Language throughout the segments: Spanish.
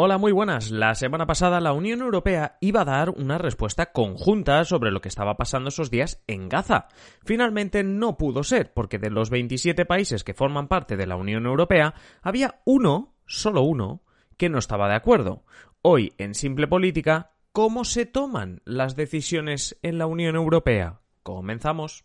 Hola, muy buenas. La semana pasada la Unión Europea iba a dar una respuesta conjunta sobre lo que estaba pasando esos días en Gaza. Finalmente no pudo ser, porque de los 27 países que forman parte de la Unión Europea, había uno, solo uno, que no estaba de acuerdo. Hoy, en Simple Política, ¿cómo se toman las decisiones en la Unión Europea? Comenzamos.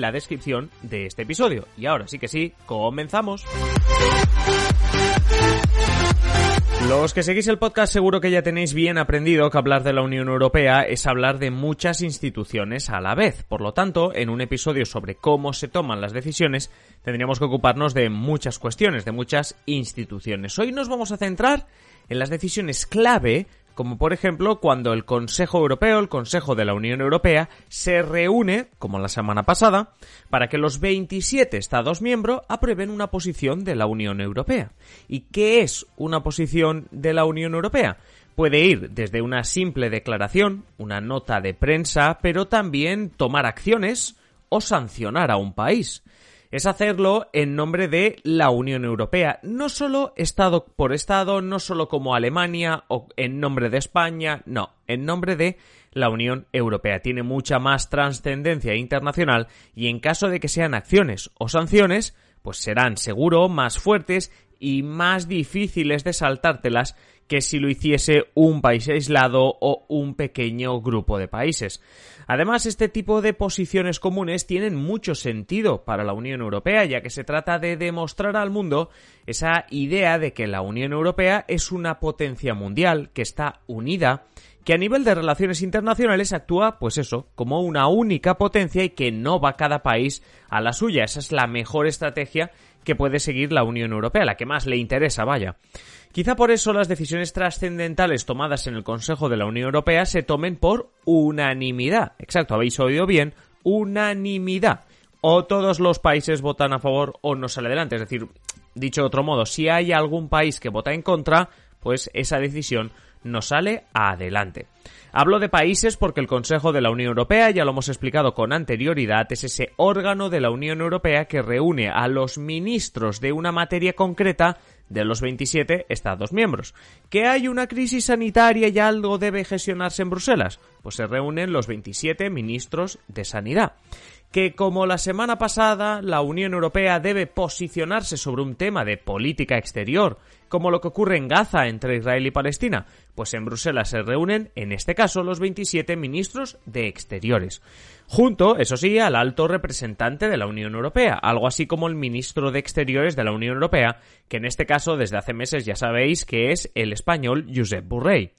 la descripción de este episodio. Y ahora sí que sí, comenzamos. Los que seguís el podcast seguro que ya tenéis bien aprendido que hablar de la Unión Europea es hablar de muchas instituciones a la vez. Por lo tanto, en un episodio sobre cómo se toman las decisiones, tendríamos que ocuparnos de muchas cuestiones, de muchas instituciones. Hoy nos vamos a centrar en las decisiones clave como por ejemplo cuando el Consejo Europeo, el Consejo de la Unión Europea, se reúne, como la semana pasada, para que los 27 Estados miembros aprueben una posición de la Unión Europea. ¿Y qué es una posición de la Unión Europea? Puede ir desde una simple declaración, una nota de prensa, pero también tomar acciones o sancionar a un país es hacerlo en nombre de la Unión Europea, no solo Estado por Estado, no solo como Alemania o en nombre de España, no, en nombre de la Unión Europea. Tiene mucha más trascendencia internacional y en caso de que sean acciones o sanciones, pues serán seguro más fuertes y más difíciles de saltártelas que si lo hiciese un país aislado o un pequeño grupo de países. Además, este tipo de posiciones comunes tienen mucho sentido para la Unión Europea, ya que se trata de demostrar al mundo esa idea de que la Unión Europea es una potencia mundial, que está unida, que a nivel de relaciones internacionales actúa, pues eso, como una única potencia y que no va cada país a la suya. Esa es la mejor estrategia que puede seguir la Unión Europea, la que más le interesa, vaya. Quizá por eso las decisiones trascendentales tomadas en el Consejo de la Unión Europea se tomen por unanimidad. Exacto, habéis oído bien, unanimidad. O todos los países votan a favor o no sale adelante. Es decir, dicho de otro modo, si hay algún país que vota en contra, pues esa decisión no sale adelante. Hablo de países porque el Consejo de la Unión Europea, ya lo hemos explicado con anterioridad, es ese órgano de la Unión Europea que reúne a los ministros de una materia concreta de los 27 Estados miembros. ¿Que hay una crisis sanitaria y algo debe gestionarse en Bruselas? Pues se reúnen los 27 ministros de Sanidad. Que como la semana pasada la Unión Europea debe posicionarse sobre un tema de política exterior, como lo que ocurre en Gaza entre Israel y Palestina, pues en Bruselas se reúnen, en este caso, los 27 ministros de Exteriores junto, eso sí, al alto representante de la Unión Europea, algo así como el ministro de Exteriores de la Unión Europea, que en este caso desde hace meses ya sabéis que es el español Josep Borrell.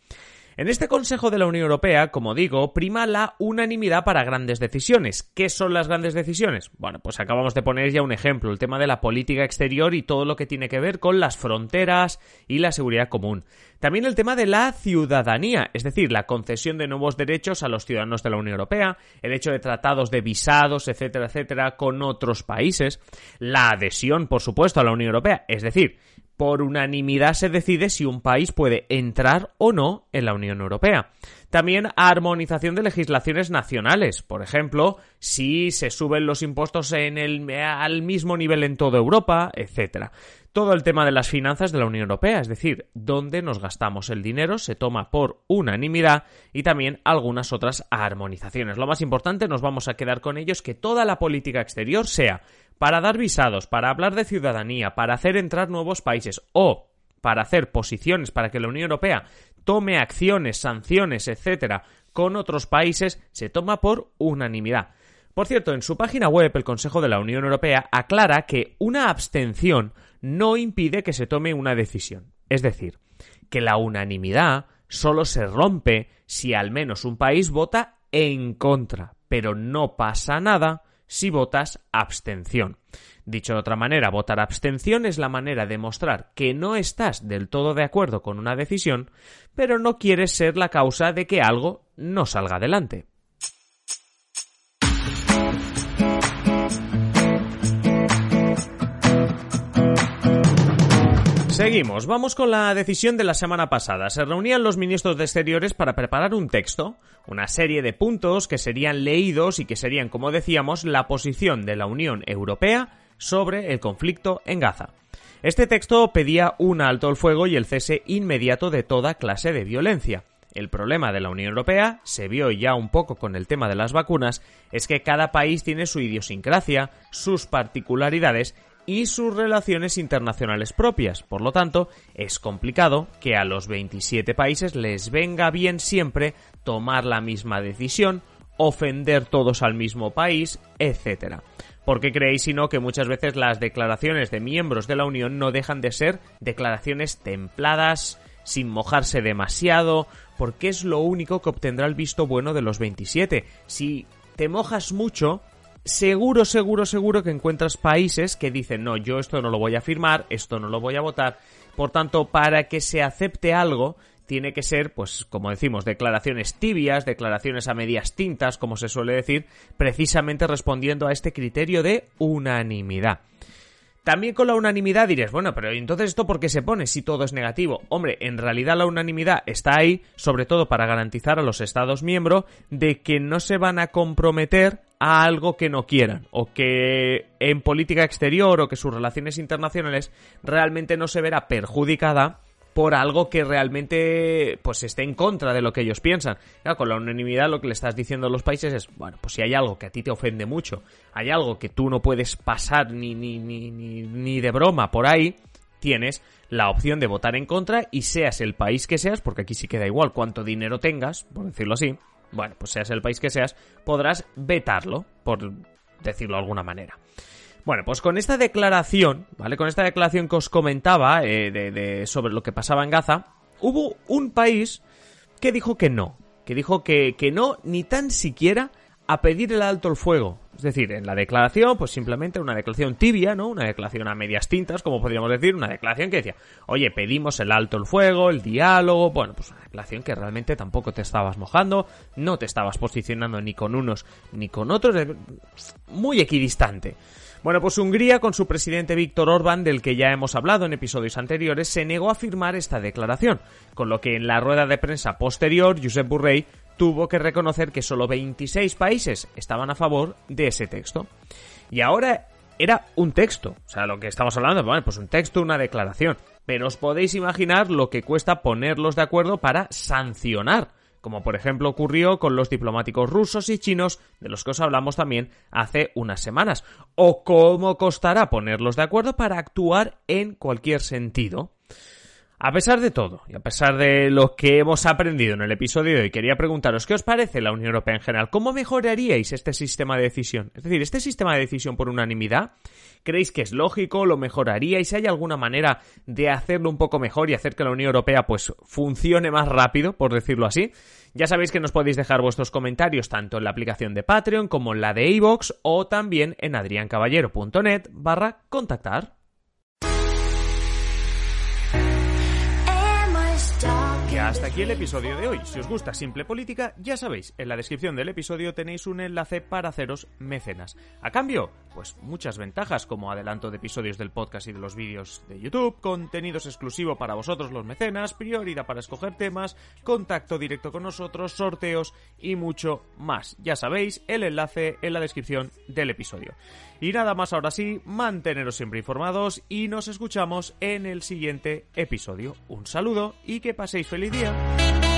En este Consejo de la Unión Europea, como digo, prima la unanimidad para grandes decisiones. ¿Qué son las grandes decisiones? Bueno, pues acabamos de poner ya un ejemplo, el tema de la política exterior y todo lo que tiene que ver con las fronteras y la seguridad común. También el tema de la ciudadanía, es decir, la concesión de nuevos derechos a los ciudadanos de la Unión Europea, el hecho de tratados de visados, etcétera, etcétera, con otros países, la adhesión, por supuesto, a la Unión Europea, es decir, por unanimidad se decide si un país puede entrar o no en la Unión Europea. También armonización de legislaciones nacionales, por ejemplo, si se suben los impuestos en el, al mismo nivel en toda Europa, etc. Todo el tema de las finanzas de la Unión Europea, es decir, dónde nos gastamos el dinero, se toma por unanimidad y también algunas otras armonizaciones. Lo más importante, nos vamos a quedar con ellos, que toda la política exterior sea para dar visados, para hablar de ciudadanía, para hacer entrar nuevos países o para hacer posiciones para que la Unión Europea tome acciones, sanciones, etcétera, con otros países, se toma por unanimidad. Por cierto, en su página web el Consejo de la Unión Europea aclara que una abstención no impide que se tome una decisión. Es decir, que la unanimidad solo se rompe si al menos un país vota en contra, pero no pasa nada si votas abstención. Dicho de otra manera, votar abstención es la manera de mostrar que no estás del todo de acuerdo con una decisión, pero no quieres ser la causa de que algo no salga adelante. Seguimos, vamos con la decisión de la semana pasada. Se reunían los ministros de Exteriores para preparar un texto, una serie de puntos que serían leídos y que serían, como decíamos, la posición de la Unión Europea sobre el conflicto en Gaza. Este texto pedía un alto al fuego y el cese inmediato de toda clase de violencia. El problema de la Unión Europea, se vio ya un poco con el tema de las vacunas, es que cada país tiene su idiosincrasia, sus particularidades y sus relaciones internacionales propias. Por lo tanto, es complicado que a los 27 países les venga bien siempre tomar la misma decisión, ofender todos al mismo país, etc. ¿Por qué creéis sino que muchas veces las declaraciones de miembros de la Unión no dejan de ser declaraciones templadas, sin mojarse demasiado, porque es lo único que obtendrá el visto bueno de los 27. Si te mojas mucho, seguro, seguro, seguro que encuentras países que dicen, no, yo esto no lo voy a firmar, esto no lo voy a votar. Por tanto, para que se acepte algo, tiene que ser, pues, como decimos, declaraciones tibias, declaraciones a medias tintas, como se suele decir, precisamente respondiendo a este criterio de unanimidad. También con la unanimidad diréis, bueno, pero entonces esto por qué se pone si todo es negativo? Hombre, en realidad la unanimidad está ahí, sobre todo para garantizar a los Estados miembros de que no se van a comprometer a algo que no quieran, o que en política exterior o que sus relaciones internacionales realmente no se verá perjudicada por algo que realmente pues esté en contra de lo que ellos piensan. con la unanimidad lo que le estás diciendo a los países es, bueno, pues si hay algo que a ti te ofende mucho, hay algo que tú no puedes pasar ni, ni, ni, ni, ni de broma por ahí, tienes la opción de votar en contra y seas el país que seas, porque aquí sí queda igual cuánto dinero tengas, por decirlo así, bueno, pues seas el país que seas, podrás vetarlo, por decirlo de alguna manera. Bueno, pues con esta declaración, ¿vale? Con esta declaración que os comentaba eh, de, sobre lo que pasaba en Gaza, hubo un país que dijo que no, que dijo que, que no ni tan siquiera a pedir el alto el fuego. Es decir, en la declaración, pues simplemente una declaración tibia, ¿no? Una declaración a medias tintas, como podríamos decir, una declaración que decía, oye, pedimos el alto el fuego, el diálogo, bueno, pues una declaración que realmente tampoco te estabas mojando, no te estabas posicionando ni con unos ni con otros, muy equidistante. Bueno, pues Hungría, con su presidente Víctor Orbán, del que ya hemos hablado en episodios anteriores, se negó a firmar esta declaración, con lo que en la rueda de prensa posterior, Josep Burrell tuvo que reconocer que solo 26 países estaban a favor de ese texto. Y ahora era un texto, o sea, lo que estamos hablando, bueno, pues un texto, una declaración. Pero os podéis imaginar lo que cuesta ponerlos de acuerdo para sancionar como por ejemplo ocurrió con los diplomáticos rusos y chinos, de los que os hablamos también hace unas semanas, o cómo costará ponerlos de acuerdo para actuar en cualquier sentido. A pesar de todo, y a pesar de lo que hemos aprendido en el episodio de hoy, quería preguntaros qué os parece la Unión Europea en general, cómo mejoraríais este sistema de decisión. Es decir, este sistema de decisión por unanimidad, ¿creéis que es lógico? ¿Lo mejoraríais? ¿Hay alguna manera de hacerlo un poco mejor y hacer que la Unión Europea pues funcione más rápido, por decirlo así? Ya sabéis que nos podéis dejar vuestros comentarios tanto en la aplicación de Patreon como en la de iVoox o también en adriancaballero.net barra contactar. Hasta aquí el episodio de hoy. Si os gusta Simple Política, ya sabéis, en la descripción del episodio tenéis un enlace para haceros mecenas. A cambio, pues muchas ventajas como adelanto de episodios del podcast y de los vídeos de YouTube, contenidos exclusivos para vosotros los mecenas, prioridad para escoger temas, contacto directo con nosotros, sorteos y mucho más. Ya sabéis, el enlace en la descripción del episodio. Y nada más ahora sí, manteneros siempre informados y nos escuchamos en el siguiente episodio. Un saludo y que paséis feliz día.